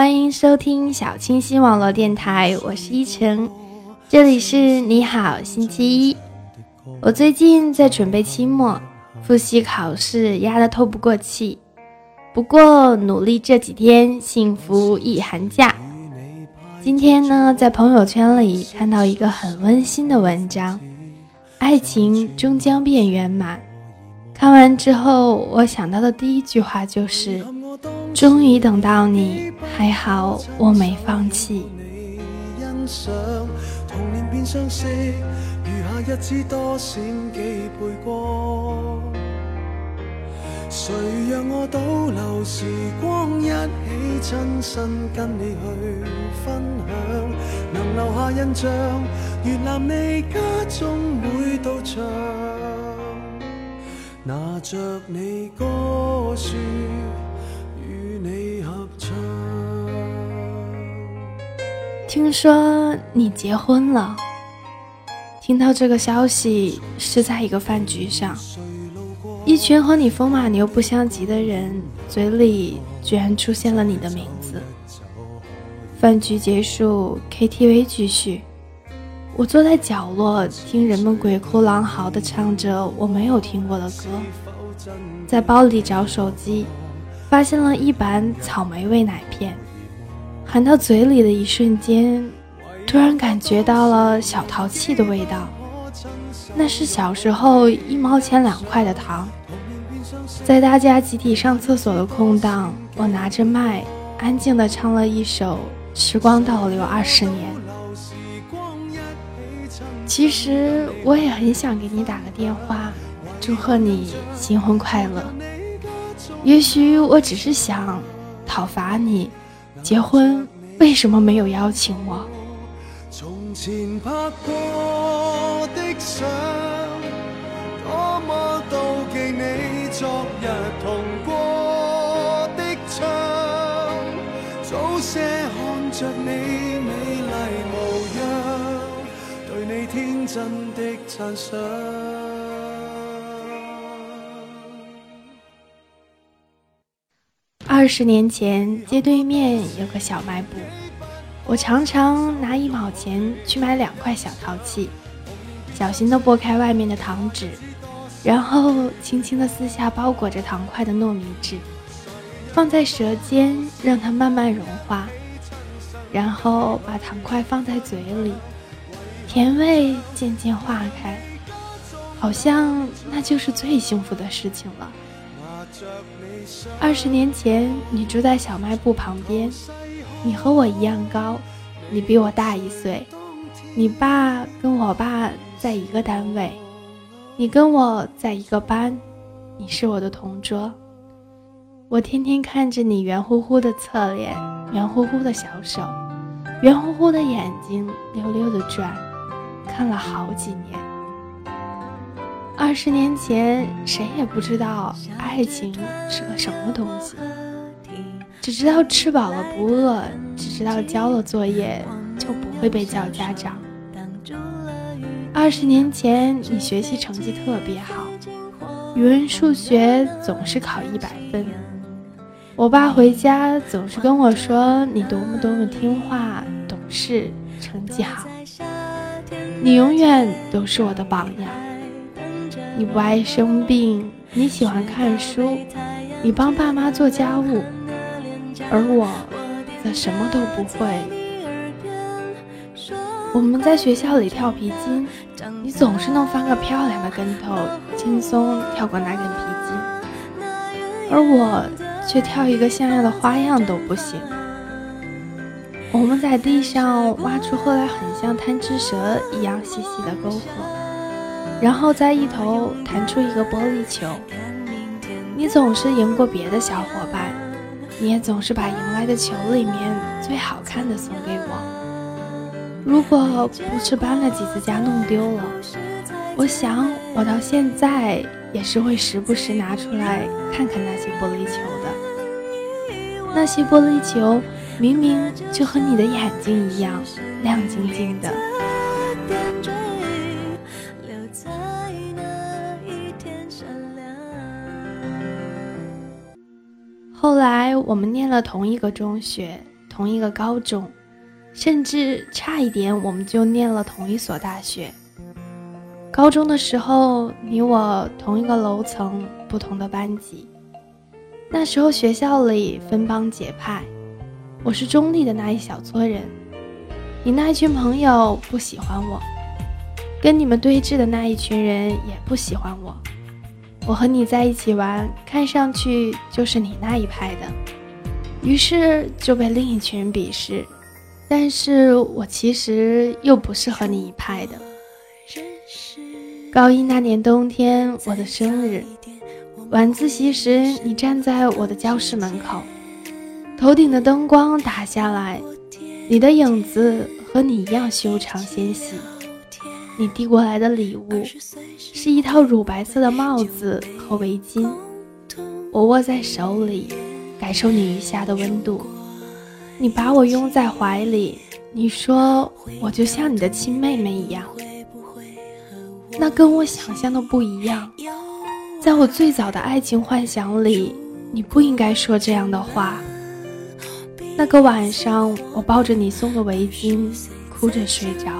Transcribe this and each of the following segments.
欢迎收听小清新网络电台，我是依晨，这里是你好星期一。我最近在准备期末复习考试，压得透不过气。不过努力这几天，幸福一寒假。今天呢，在朋友圈里看到一个很温馨的文章，爱情终将变圆满。看完之后，我想到的第一句话就是：终于等到你，还好我没放弃。谁让我倒流时光，一起亲身跟你去分享，能留下印象，越南你家中每道墙，拿着你歌书听说你结婚了，听到这个消息是在一个饭局上。一群和你风马牛不相及的人，嘴里居然出现了你的名字。饭局结束，KTV 继续。我坐在角落，听人们鬼哭狼嚎地唱着我没有听过的歌。在包里找手机，发现了一板草莓味奶片，含到嘴里的一瞬间，突然感觉到了小淘气的味道。那是小时候一毛钱两块的糖，在大家集体上厕所的空档，我拿着麦，安静地唱了一首《时光倒流二十年》。其实我也很想给你打个电话，祝贺你新婚快乐。也许我只是想讨伐你，结婚为什么没有邀请我？从前拍过的相，多么妒忌你昨日同过的窗，早些看着你美丽模样，对你天真的赞赏。二十年前，街对面有个小卖部。我常常拿一毛钱去买两块小淘气，小心地剥开外面的糖纸，然后轻轻地撕下包裹着糖块的糯米纸，放在舌尖让它慢慢融化，然后把糖块放在嘴里，甜味渐渐化开，好像那就是最幸福的事情了。二十年前，你住在小卖部旁边。你和我一样高，你比我大一岁。你爸跟我爸在一个单位，你跟我在一个班，你是我的同桌。我天天看着你圆乎乎的侧脸，圆乎乎的小手，圆乎乎的眼睛溜溜的转，看了好几年。二十年前，谁也不知道爱情是个什么东西。只知道吃饱了不饿，只知道交了作业就不会被叫家长。二十年前，你学习成绩特别好，语文、数学总是考一百分。我爸回家总是跟我说你多么多么听话、懂事、成绩好。你永远都是我的榜样。你不爱生病，你喜欢看书，你帮爸妈做家务。而我则什么都不会。我们在学校里跳皮筋，你总是能翻个漂亮的跟头，轻松跳过那根皮筋，而我却跳一个像样的花样都不行。我们在地上挖出后来很像贪吃蛇一样细细的沟壑，然后在一头弹出一个玻璃球，你总是赢过别的小伙伴。你也总是把赢来的球里面最好看的送给我。如果不是搬了几次家弄丢了，我想我到现在也是会时不时拿出来看看那些玻璃球的。那些玻璃球明明就和你的眼睛一样亮晶晶的。后来我们念了同一个中学，同一个高中，甚至差一点我们就念了同一所大学。高中的时候，你我同一个楼层，不同的班级。那时候学校里分帮结派，我是中立的那一小撮人，你那一群朋友不喜欢我，跟你们对峙的那一群人也不喜欢我。我和你在一起玩，看上去就是你那一派的，于是就被另一群人鄙视。但是我其实又不是和你一派的。高一那年冬天，我的生日。晚自习时，你站在我的教室门口，头顶的灯光打下来，你的影子和你一样修长纤细。你递过来的礼物是一套乳白色的帽子和围巾，我握在手里，感受你余下的温度。你把我拥在怀里，你说我就像你的亲妹妹一样，那跟我想象的不一样。在我最早的爱情幻想里，你不应该说这样的话。那个晚上，我抱着你送的围巾，哭着睡着。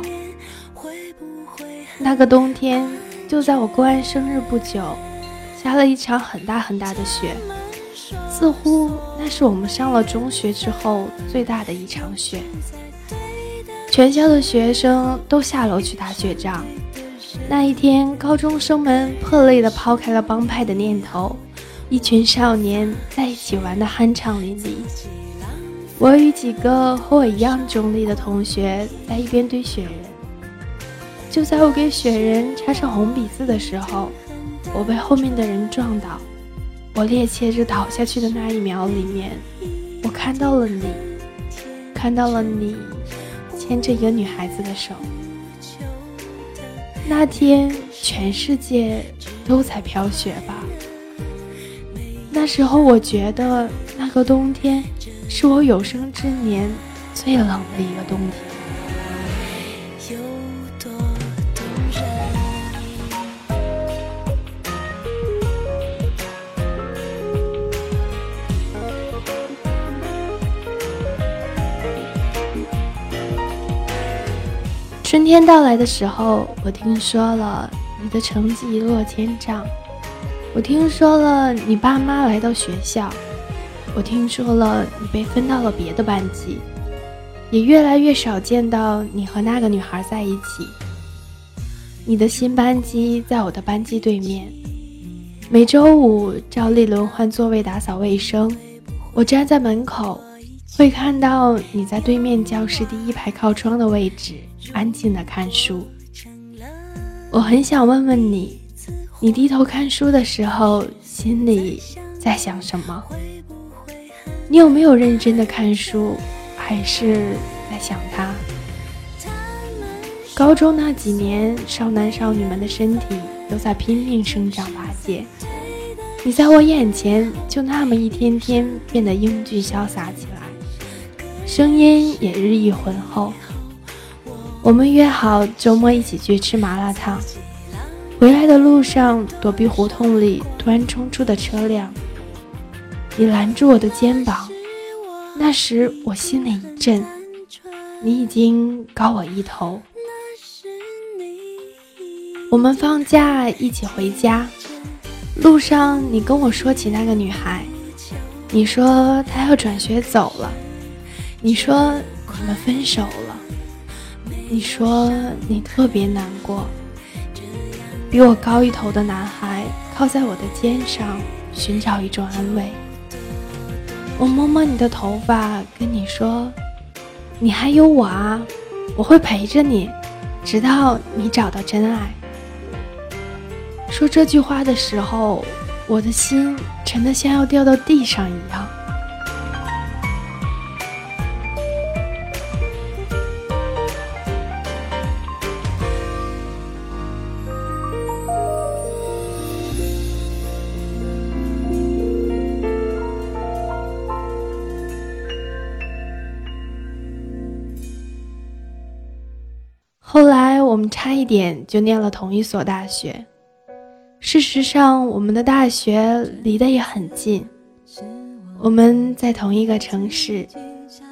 那个冬天，就在我过完生日不久，下了一场很大很大的雪，似乎那是我们上了中学之后最大的一场雪。全校的学生都下楼去打雪仗。那一天，高中生们破例地抛开了帮派的念头，一群少年在一起玩得酣畅淋漓。我与几个和我一样中立的同学在一边堆雪人。就在我给雪人插上红笔字的时候，我被后面的人撞倒。我趔趄着倒下去的那一秒里面，我看到了你，看到了你牵着一个女孩子的手。那天，全世界都在飘雪吧。那时候，我觉得那个冬天是我有生之年最冷的一个冬天。春天到来的时候，我听说了你的成绩一落千丈，我听说了你爸妈来到学校，我听说了你被分到了别的班级，也越来越少见到你和那个女孩在一起。你的新班级在我的班级对面，每周五照例轮换座位打扫卫生，我站在门口。会看到你在对面教室第一排靠窗的位置，安静的看书。我很想问问你，你低头看书的时候，心里在想什么？你有没有认真的看书，还是在想他？高中那几年，少男少女们的身体都在拼命生长拔尖，你在我眼前就那么一天天变得英俊潇洒起来。声音也日益浑厚。我们约好周末一起去吃麻辣烫。回来的路上，躲避胡同里突然冲出的车辆，你拦住我的肩膀。那时我心里一震，你已经高我一头。我们放假一起回家，路上你跟我说起那个女孩，你说她要转学走了。你说我们分手了，你说你特别难过。比我高一头的男孩靠在我的肩上，寻找一种安慰。我摸摸你的头发，跟你说，你还有我啊，我会陪着你，直到你找到真爱。说这句话的时候，我的心沉得像要掉到地上一样。差一点就念了同一所大学。事实上，我们的大学离得也很近，我们在同一个城市，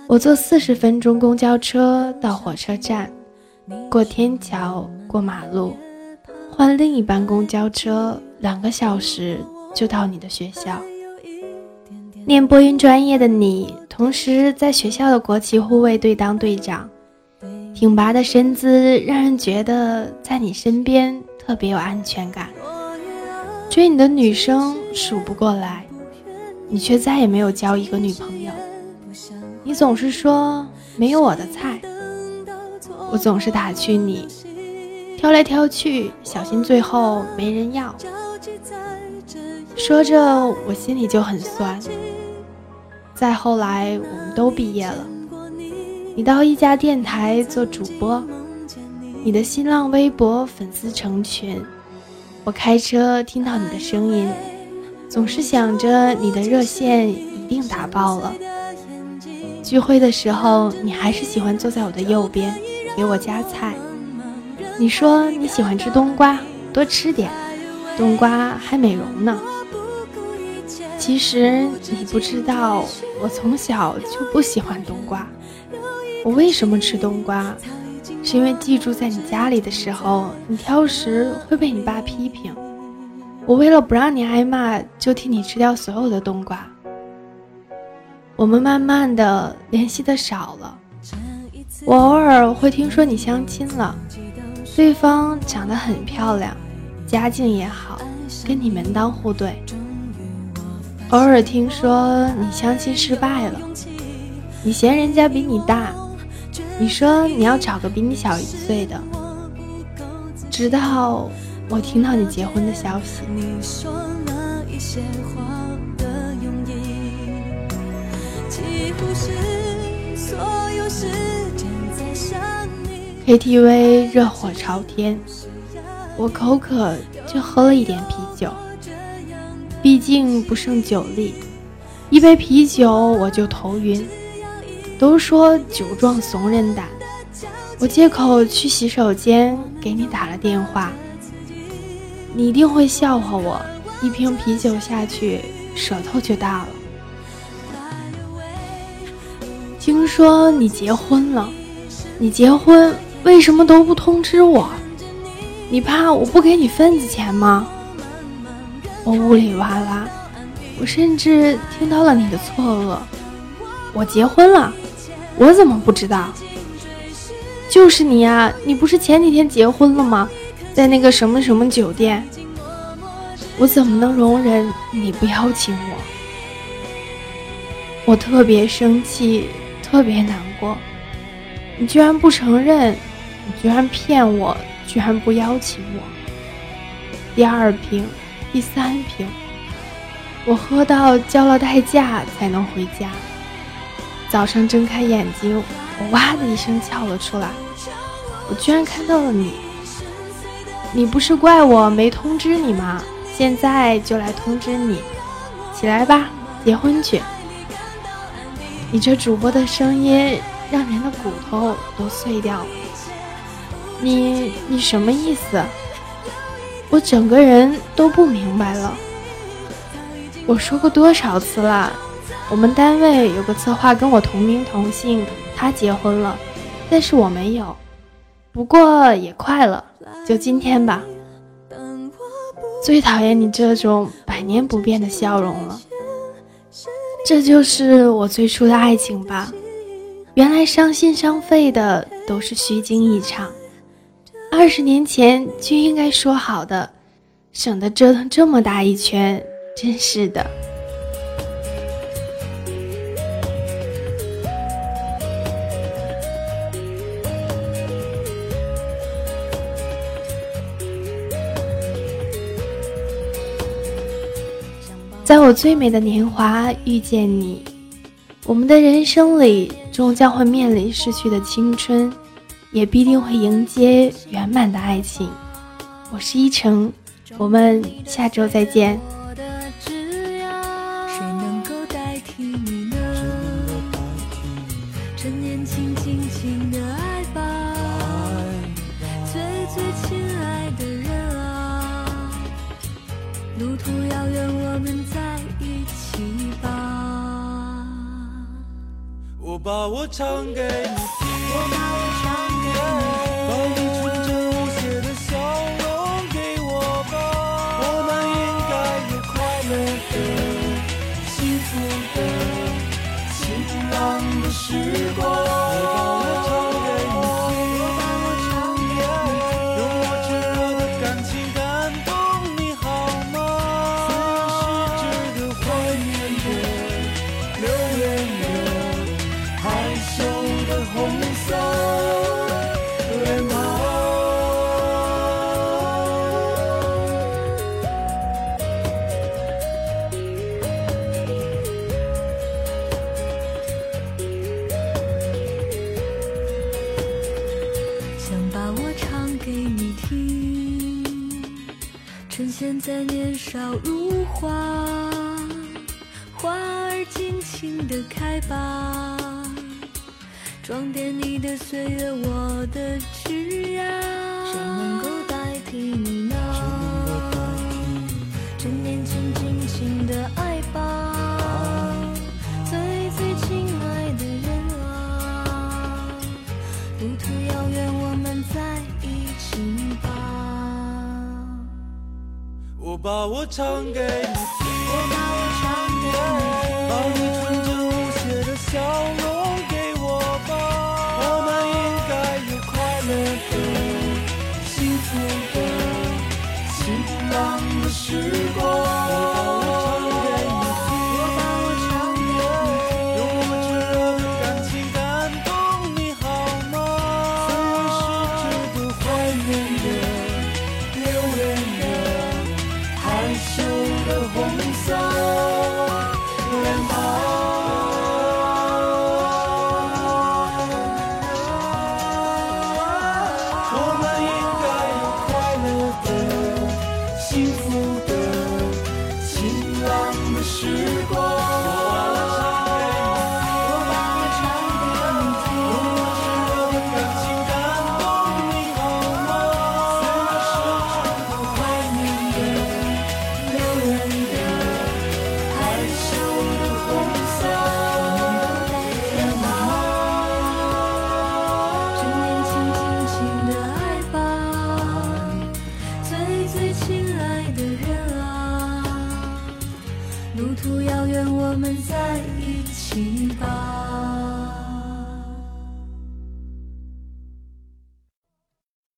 我坐四十分钟公交车到火车站，过天桥，过马路，换另一班公交车，两个小时就到你的学校。念播音专业的你，同时在学校的国旗护卫队当队长，挺拔的身姿让人觉得在你身边特别有安全感。追你的女生数不过来，你却再也没有交一个女朋友。你总是说没有我的菜，我总是打趣你，挑来挑去，小心最后没人要。说着，我心里就很酸。再后来，我们都毕业了。你到一家电台做主播，你的新浪微博粉丝成群。我开车听到你的声音，总是想着你的热线一定打爆了。聚会的时候，你还是喜欢坐在我的右边，给我夹菜。你说你喜欢吃冬瓜，多吃点，冬瓜还美容呢。其实你不知道，我从小就不喜欢冬瓜。我为什么吃冬瓜？是因为寄住在你家里的时候，你挑食会被你爸批评。我为了不让你挨骂，就替你吃掉所有的冬瓜。我们慢慢的联系的少了。我偶尔会听说你相亲了，对方长得很漂亮，家境也好，跟你门当户对。偶尔听说你相亲失败了，你嫌人家比你大，你说你要找个比你小一岁的。直到我听到你结婚的消息。KTV 热火朝天，我口渴就喝了一点啤酒。毕竟不胜酒力，一杯啤酒我就头晕。都说酒壮怂人胆，我借口去洗手间给你打了电话。你一定会笑话我，一瓶啤酒下去舌头就大了。听说你结婚了，你结婚为什么都不通知我？你怕我不给你份子钱吗？我呜里哇啦，我甚至听到了你的错愕。我结婚了，我怎么不知道？就是你呀，你不是前几天结婚了吗？在那个什么什么酒店。我怎么能容忍你不邀请我？我特别生气，特别难过。你居然不承认，你居然骗我，居然不邀请我。第二瓶。第三瓶，我喝到交了代价才能回家。早上睁开眼睛，我哇的一声叫了出来，我居然看到了你。你不是怪我没通知你吗？现在就来通知你，起来吧，结婚去。你这主播的声音让人的骨头都碎掉了。你你什么意思？我整个人都不明白了。我说过多少次了？我们单位有个策划跟我同名同姓，他结婚了，但是我没有。不过也快了，就今天吧。最讨厌你这种百年不变的笑容了。这就是我最初的爱情吧？原来伤心伤肺的都是虚惊一场。二十年前就应该说好的，省得折腾这么大一圈，真是的。在我最美的年华遇见你，我们的人生里终将会面临逝去的青春。也必定会迎接圆满的爱情。我是依晨，我们下周再见。少如花，花儿尽情的开吧，装点你的岁月，我的枝桠。谁能够代替你呢？趁年轻，尽情的爱我把我唱给你听，把你纯真